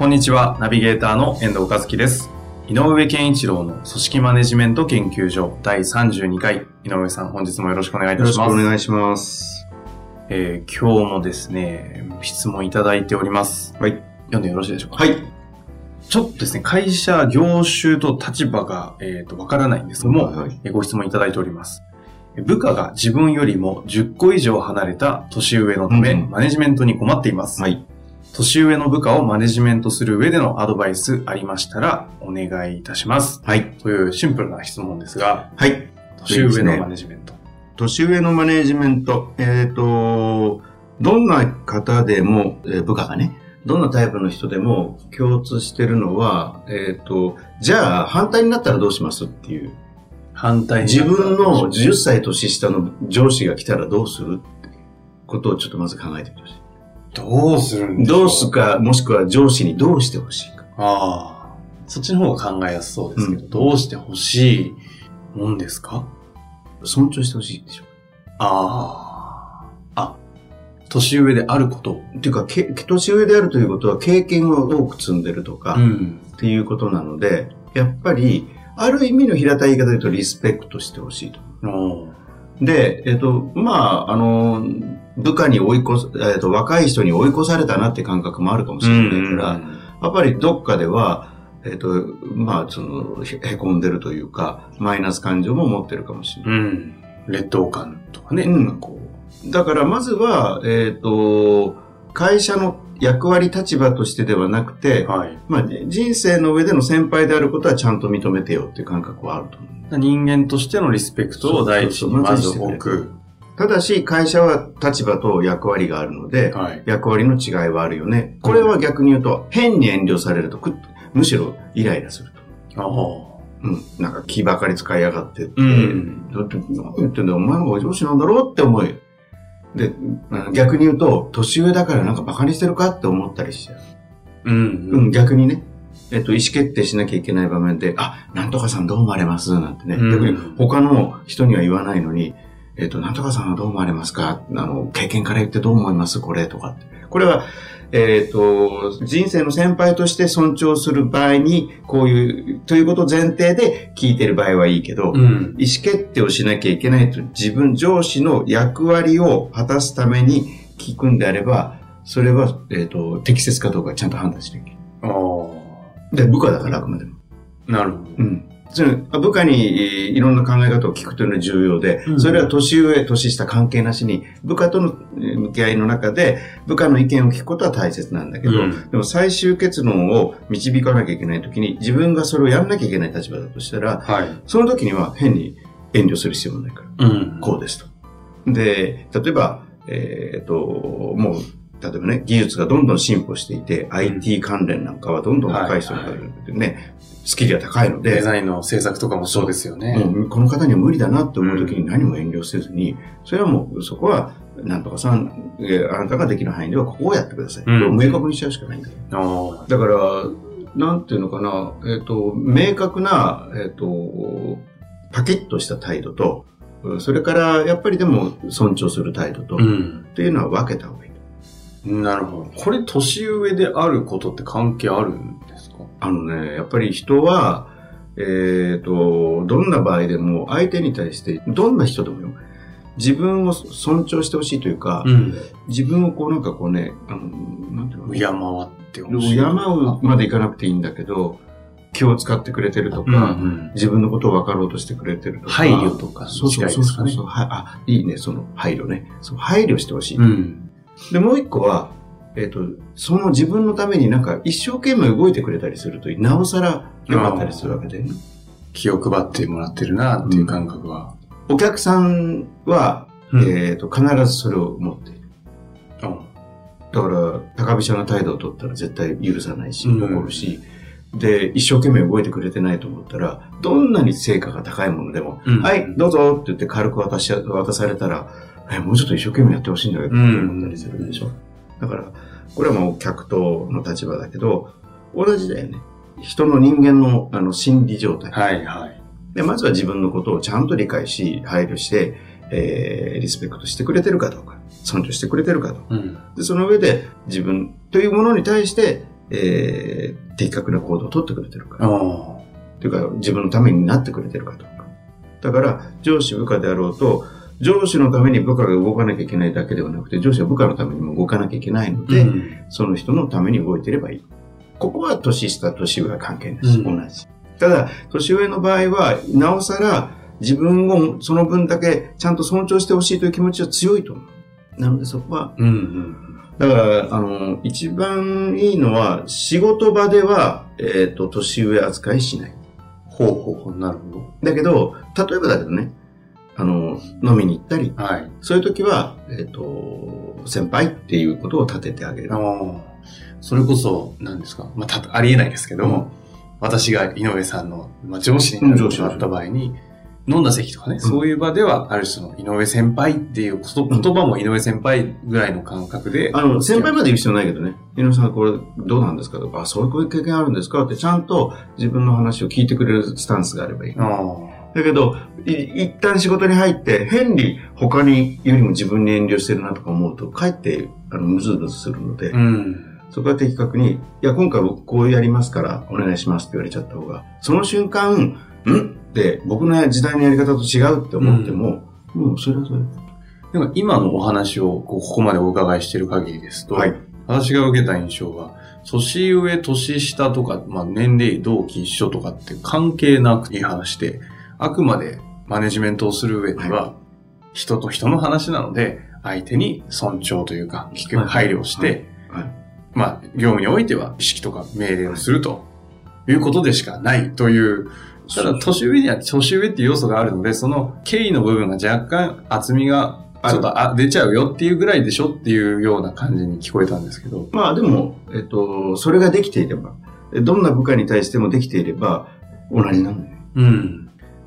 こんにちは、ナビゲーターの遠藤和樹です。井上健一郎の組織マネジメント研究所第32回。井上さん、本日もよろしくお願いいたよろしくします。お願いします。えー今日もですね、質問いただいております。はい。読んでよろしいでしょうか？はい。ちょっとですね、会社、業種と立場が、えーと、わからないんですけども、はいご質問いただいております。部下が自分よりも10個以上離れた年上のため、うんマネジメントに困っています。はい。年上の部下をマネジメントする上でのアドバイスありましたらお願いいたします。はい。というシンプルな質問ですが、はい。年上のマネジメント。年上のマネージメント。えっ、と、どんな方でも、えー部下がね、どんなタイプの人でも共通してるのは、えっ、と、じゃあ反対になったらどうしますっていう。反対に自分の10歳年下の上司が来たらどうするってことをちょっとまず考えてみてほしい。どうするんでしょうどうすか、もしくは上司にどうしてほしいか。ああ。そっちの方が考えやすそうですけど、うんどうしてほしいもんですか？尊重してほしいでしょ。ああ。あ、年上であること。っていうか、け年上であるということは経験を多く積んでるとか、ん。っていうことなので、やっぱり、ある意味の平たい言い方で言うとリスペクトしてほしいと。で、えっ、と、まあ、あの、部下に追い越す、えっ、と、若い人に追い越されたなって感覚もあるかもしれないから、やっぱりどっかでは、えっ、と、まあ、その、へへこんでるというか、マイナス感情も持ってるかもしれない。うん。劣等感とかね。うんだから、まずは、えっ、と、会社の役割立場としてではなくて、う。はい。まあ、人生の上での先輩であることはちゃんと認めてよっていう感覚はあると思う。人間としてのリスペクトを第一にまず置く。ただし、会社は立場と役割があるので、はい。役割の違いはあるよね。これは逆に言うと、変に遠慮されるとむしろイライラすると。ああ。うん。なんか気ばかり使いやがってって、うんだって何言ってんだよ、お前の方が上司なんだろうって思い。で、あ逆に言うと、年上だからなんか馬鹿にしてるかって思ったりしちゃう。うん。うん、逆にね。えっと、意思決定しなきゃいけない場面で、あ、なんとかさんどう思われます？なんてね。うん逆に他の人には言わないのに、えっと、なんとかさんはどう思われますか？あの、経験から言ってどう思います？これとか。これは、えっと、人生の先輩として尊重する場合に、こういう、ということを前提で聞いてる場合はいいけど、うん。意思決定をしなきゃいけないと自分上司の役割を果たすために聞くんであれば、それは、えっと適切かどうかちゃんと判断しなきゃいけない。ああ。で、部下だからあくまでも。なるほど。うん。部下にえーいろんな考え方を聞くというのは重要で、うんそれは年上、年下関係なしに、部下とのえー向き合いの中で、部下の意見を聞くことは大切なんだけど、うんでも最終結論を導かなきゃいけないときに、自分がそれをやんなきゃいけない立場だとしたら、はい。その時には変に遠慮する必要もないから、うん。こうですと。で、例えば、えっ、と、もう、例えばね、技術がどんどん進歩していて、IT 関連なんかはどんどん若い人がね、スキルが高いので、デザインの制作とかもそうですよね。もうこの方には無理だなって思う時に何も遠慮せずに、それはもうそこは、なんとかさん、えーあなたができる範囲ではここをやってください。うん明確にしちゃうしかないんだよ。あだから、なんていうのかな、えっ、と、明確な、えっ、と、パキッとした態度と、うんそれから、やっぱりでも尊重する態度と、あ。うん。っていうのは分けた方がいい。なるほど。これ、年上であることって関係あるんですか？あのね、やっぱり人は、えっ、と、どんな場合でも相手に対して、どんな人でもよ、自分を尊重してほしいというか、ん。自分をこうなんかこうね、あの、なんていうの？敬ってほしい。敬うまでいかなくていいんだけど、気を使ってくれてるとか、うんうん。自分のことを分かろうとしてくれてるとか。配慮とかそうそうそうそうねはいあ、いいね、その配慮ね。そう配慮してほしい。うん。で、もう一個は、えっ、と、その自分のためになんか一生懸命動いてくれたりすると、なおさら良かったりするわけで、ね、気を配ってもらってるなっていう感覚は。お客さんは、うん。えっ、と、必ずそれを持っている。うん。だから、高飛車な態度を取ったら絶対許さないし、うん。怒るし、で、一生懸命動いてくれてないと思ったら、どんなに成果が高いものでも、うん。はい、どうぞって言って軽く渡し、渡されたら、え、もうちょっと一生懸命やってほしいんだけど、って思ったりするでしょ？だから、これはもう客との立場だけど、同じだよね。人の人間のあの心理状態。はいはい。で、まずは自分のことをちゃんと理解し、配慮して、えー、リスペクトしてくれてるかどうか、尊重してくれてるかどうか。うん。で、その上で自分というものに対して、えー、的確な行動を取ってくれてるか。というか、自分のためになってくれてるかどうか。だから、上司部下であろうと、上司のために部下が動かなきゃいけないだけではなくて、上司は部下のためにも動かなきゃいけないので、うんその人のために動いていればいい。ここは年下、年上は関係ないし、うん同じ。ただ、年上の場合は、なおさら自分をその分だけちゃんと尊重してほしいという気持ちは強いと思う。なのでそこは、うんうん。だから、あの、一番いいのは、仕事場では、えっ、と、年上扱いしない。ほうほうほう、なるほだけど、例えばだけどね、あの、飲みに行ったり、ど。はい。そういう時は、えっ、と、先輩っていうことを立ててあげる。それこそ、何ですかまあ、た、ありえないですけども、私が井上さんの、まあ、上司になることがあった場合に、飲んだ席とかね、そういう場では、ある種の井上先輩っていうこと言葉も井上先輩ぐらいの感覚で、あの、先輩まで言う必要ないけどね。井上さん、これどうなんですかとか、あ、そういう経験あるんですかってちゃんと自分の話を聞いてくれるスタンスがあればいい。あだけど、い一旦仕事に入って、変に他によりも自分に遠慮してるなとか思うと、かえって、あの、ムズムズするので、あ。うん。そこは的確に、いや、今回僕こうやりますから、お願いしますって言われちゃった方が、その瞬間、ん？って、僕の時代のやり方と違うって思っても、もうそれはそれ。でも今のお話をこうここまでお伺いしている限りですと、はい。私が受けた印象は、年上、年下とか、まあ、年齢、同期一緒とかって関係なくいい話で、あくまでマネジメントをする上では、人と人の話なので、相手に尊重というか、聞くはい配慮して、まあ、業務においては意識とか命令をするということでしかないという、ただ、年上には年上っていう要素があるので、その経緯の部分が若干厚みがちょっとあ出ちゃうよっていうぐらいでしょっていうような感じに聞こえたんですけど。まあでも、えっと、それができていれば、どんな部下に対してもできていれば、同じなんだよね。うん。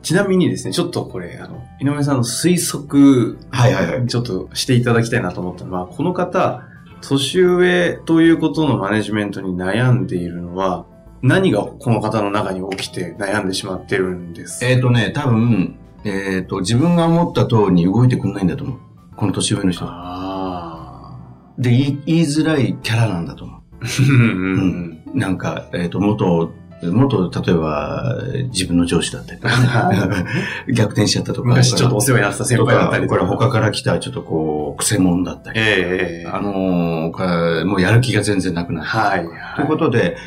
ちなみにですね、ちょっとこれ、あの、井上さんの推測、はいはいはい。ちょっとしていただきたいなと思ったのは、この方、年上ということのマネジメントに悩んでいるのは、何がこの方の中に起きて悩んでしまってるんです？えっ、とね、多分、えっ、と、自分が思った通りに動いてくんないんだと思う。この年上の人。あで、言い言いづらいキャラなんだと思う。あ。うんなんか、えっ、と、元、元、例えば、自分の上司だったりとか、ね、逆転しちゃったとか。昔ちょっとお世話になった先とか輩だったり、とか。これ他から来たちょっとこう、癖者だったり。ええええあのーかもうやる気が全然なくなる。はい。というはい。ことで、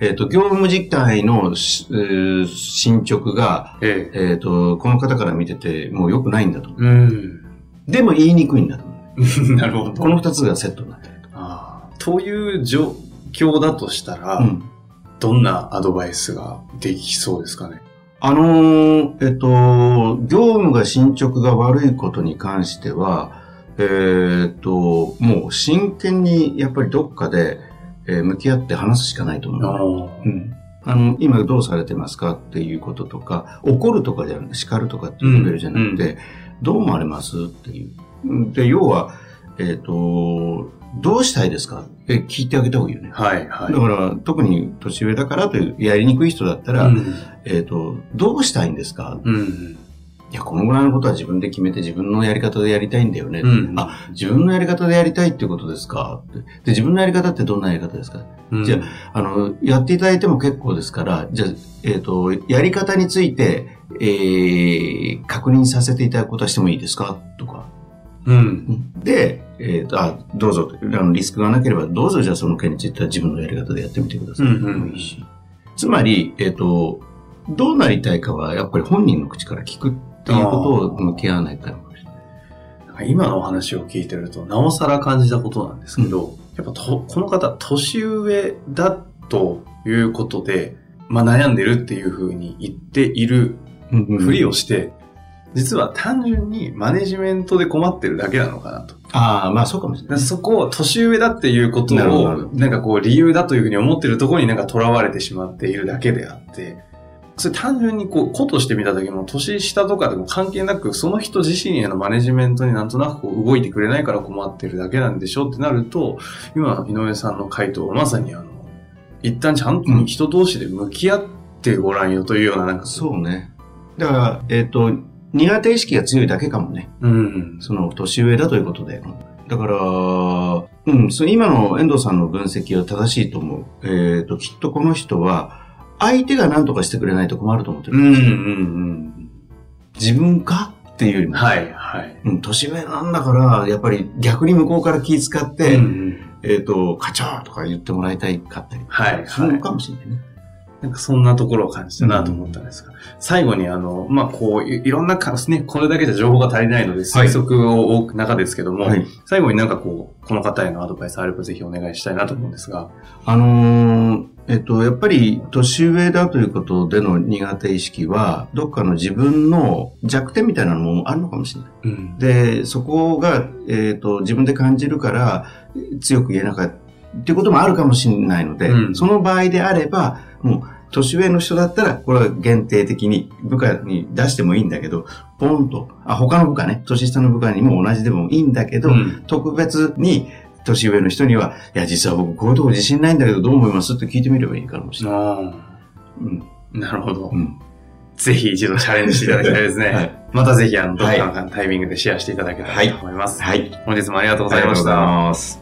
えっ、と、業務実態のし、えー進捗が、えええっ、と、この方から見てて、もう良くないんだと思うん。う。でも言いにくいんだと。なるほど。この二つがセットになってると。ああという状況だとしたら、うん。どんなアドバイスができそうですかね？あのーえっと、業務が進捗が悪いことに関しては、えっと、もう真剣にやっぱりどっかで、えー向き合って話すしかないと思う。うんあの、今どうされてますかっていうこととか、怒るとかじゃなくて、叱るとかっていうレベルじゃなくて、どう思われますっていう。うんで、要は、えっ、と、どうしたいですか？って聞いてあげた方がいいよね。はい、はい。だから、特に年上だからという、やりにくい人だったら、うん。えっ、と、どうしたいんですか？うん。いや、このぐらいのことは自分で決めて自分のやり方でやりたいんだよね。うんあ、自分のやり方でやりたいっていうことですか？ってで、自分のやり方ってどんなやり方ですか？うんじゃあの、やっていただいても結構ですから、じゃあ、えっ、と、やり方について、えー、確認させていただくことはしてもいいですか？とか。うん。で、えっ、と、あ、どうぞ、あの、リスクがなければ、どうぞじゃあその件については自分のやり方でやってみてください。うんうんもいいし。つまり、えっ、と、どうなりたいかは、やっぱり本人の口から聞くっていうことを向き合わないと今のお話を聞いてると、なおさら感じたことなんですけど、やっぱと、この方、年上だということで、まあ悩んでるっていうふうに言っているふりをして、実は単純にマネジメントで困ってるだけなのかなと。ああ、まあそうかもしれない。そこを年上だっていうことを、なんかこう理由だというふうに思ってるところになんか囚われてしまっているだけであって、それ単純にこう、子として見た時も年下とかでも関係なく、その人自身へのマネジメントになんとなくこう動いてくれないから困ってるだけなんでしょってなると、今、井上さんの回答はまさにあの、一旦ちゃんと人同士で向き合ってごらんよというようななんかそうね。だから、えっ、と、苦手意識が強いだけかもね。うん。その年上だということで。だから、うん、その今の遠藤さんの分析は正しいと思う。えっ、と、きっとこの人は、相手が何とかしてくれないと困ると思ってる。うんうんうん。自分かっていうよりも、はいはい。うん、年上なんだから、やっぱり逆に向こうから気遣って、うんうんえっ、と、課長とか言ってもらいたいかったりはいはい。するのかもしれないね。なんかそんなところを感じたなと思ったんですが、最後にあの、まあ、こうい、いろんなか、ね、これだけじゃ情報が足りないので推測を多く中ですけども、はい。最後になんかこう、この方へのアドバイスあればぜひお願いしたいなと思うんですが。あのーえっと、やっぱり年上だということでの苦手意識は、どっかの自分の弱点みたいなのもあるのかもしれない。うん。で、そこが、えっと、自分で感じるから強く言えなかったっていうこともあるかもしれないので、うんその場合であれば、もう、年上の人だったら、これは限定的に部下に出してもいいんだけど、ポンと、あ、他の部下ね、年下の部下にも同じでもいいんだけど、うん特別に年上の人には、いや、実は僕こういうとこ自信ないんだけどどう思います？って聞いてみればいいかもしれない。あうん。ーなるほどう。ん。ぜひ一度チャレンジしていただきたいですね。はいまたぜひあの、どっかのタイミングでシェアしていただけたらと思います。はい。本日もありがとうございましありがとうございた。ます。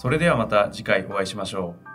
それではまた次回お会いしましょう。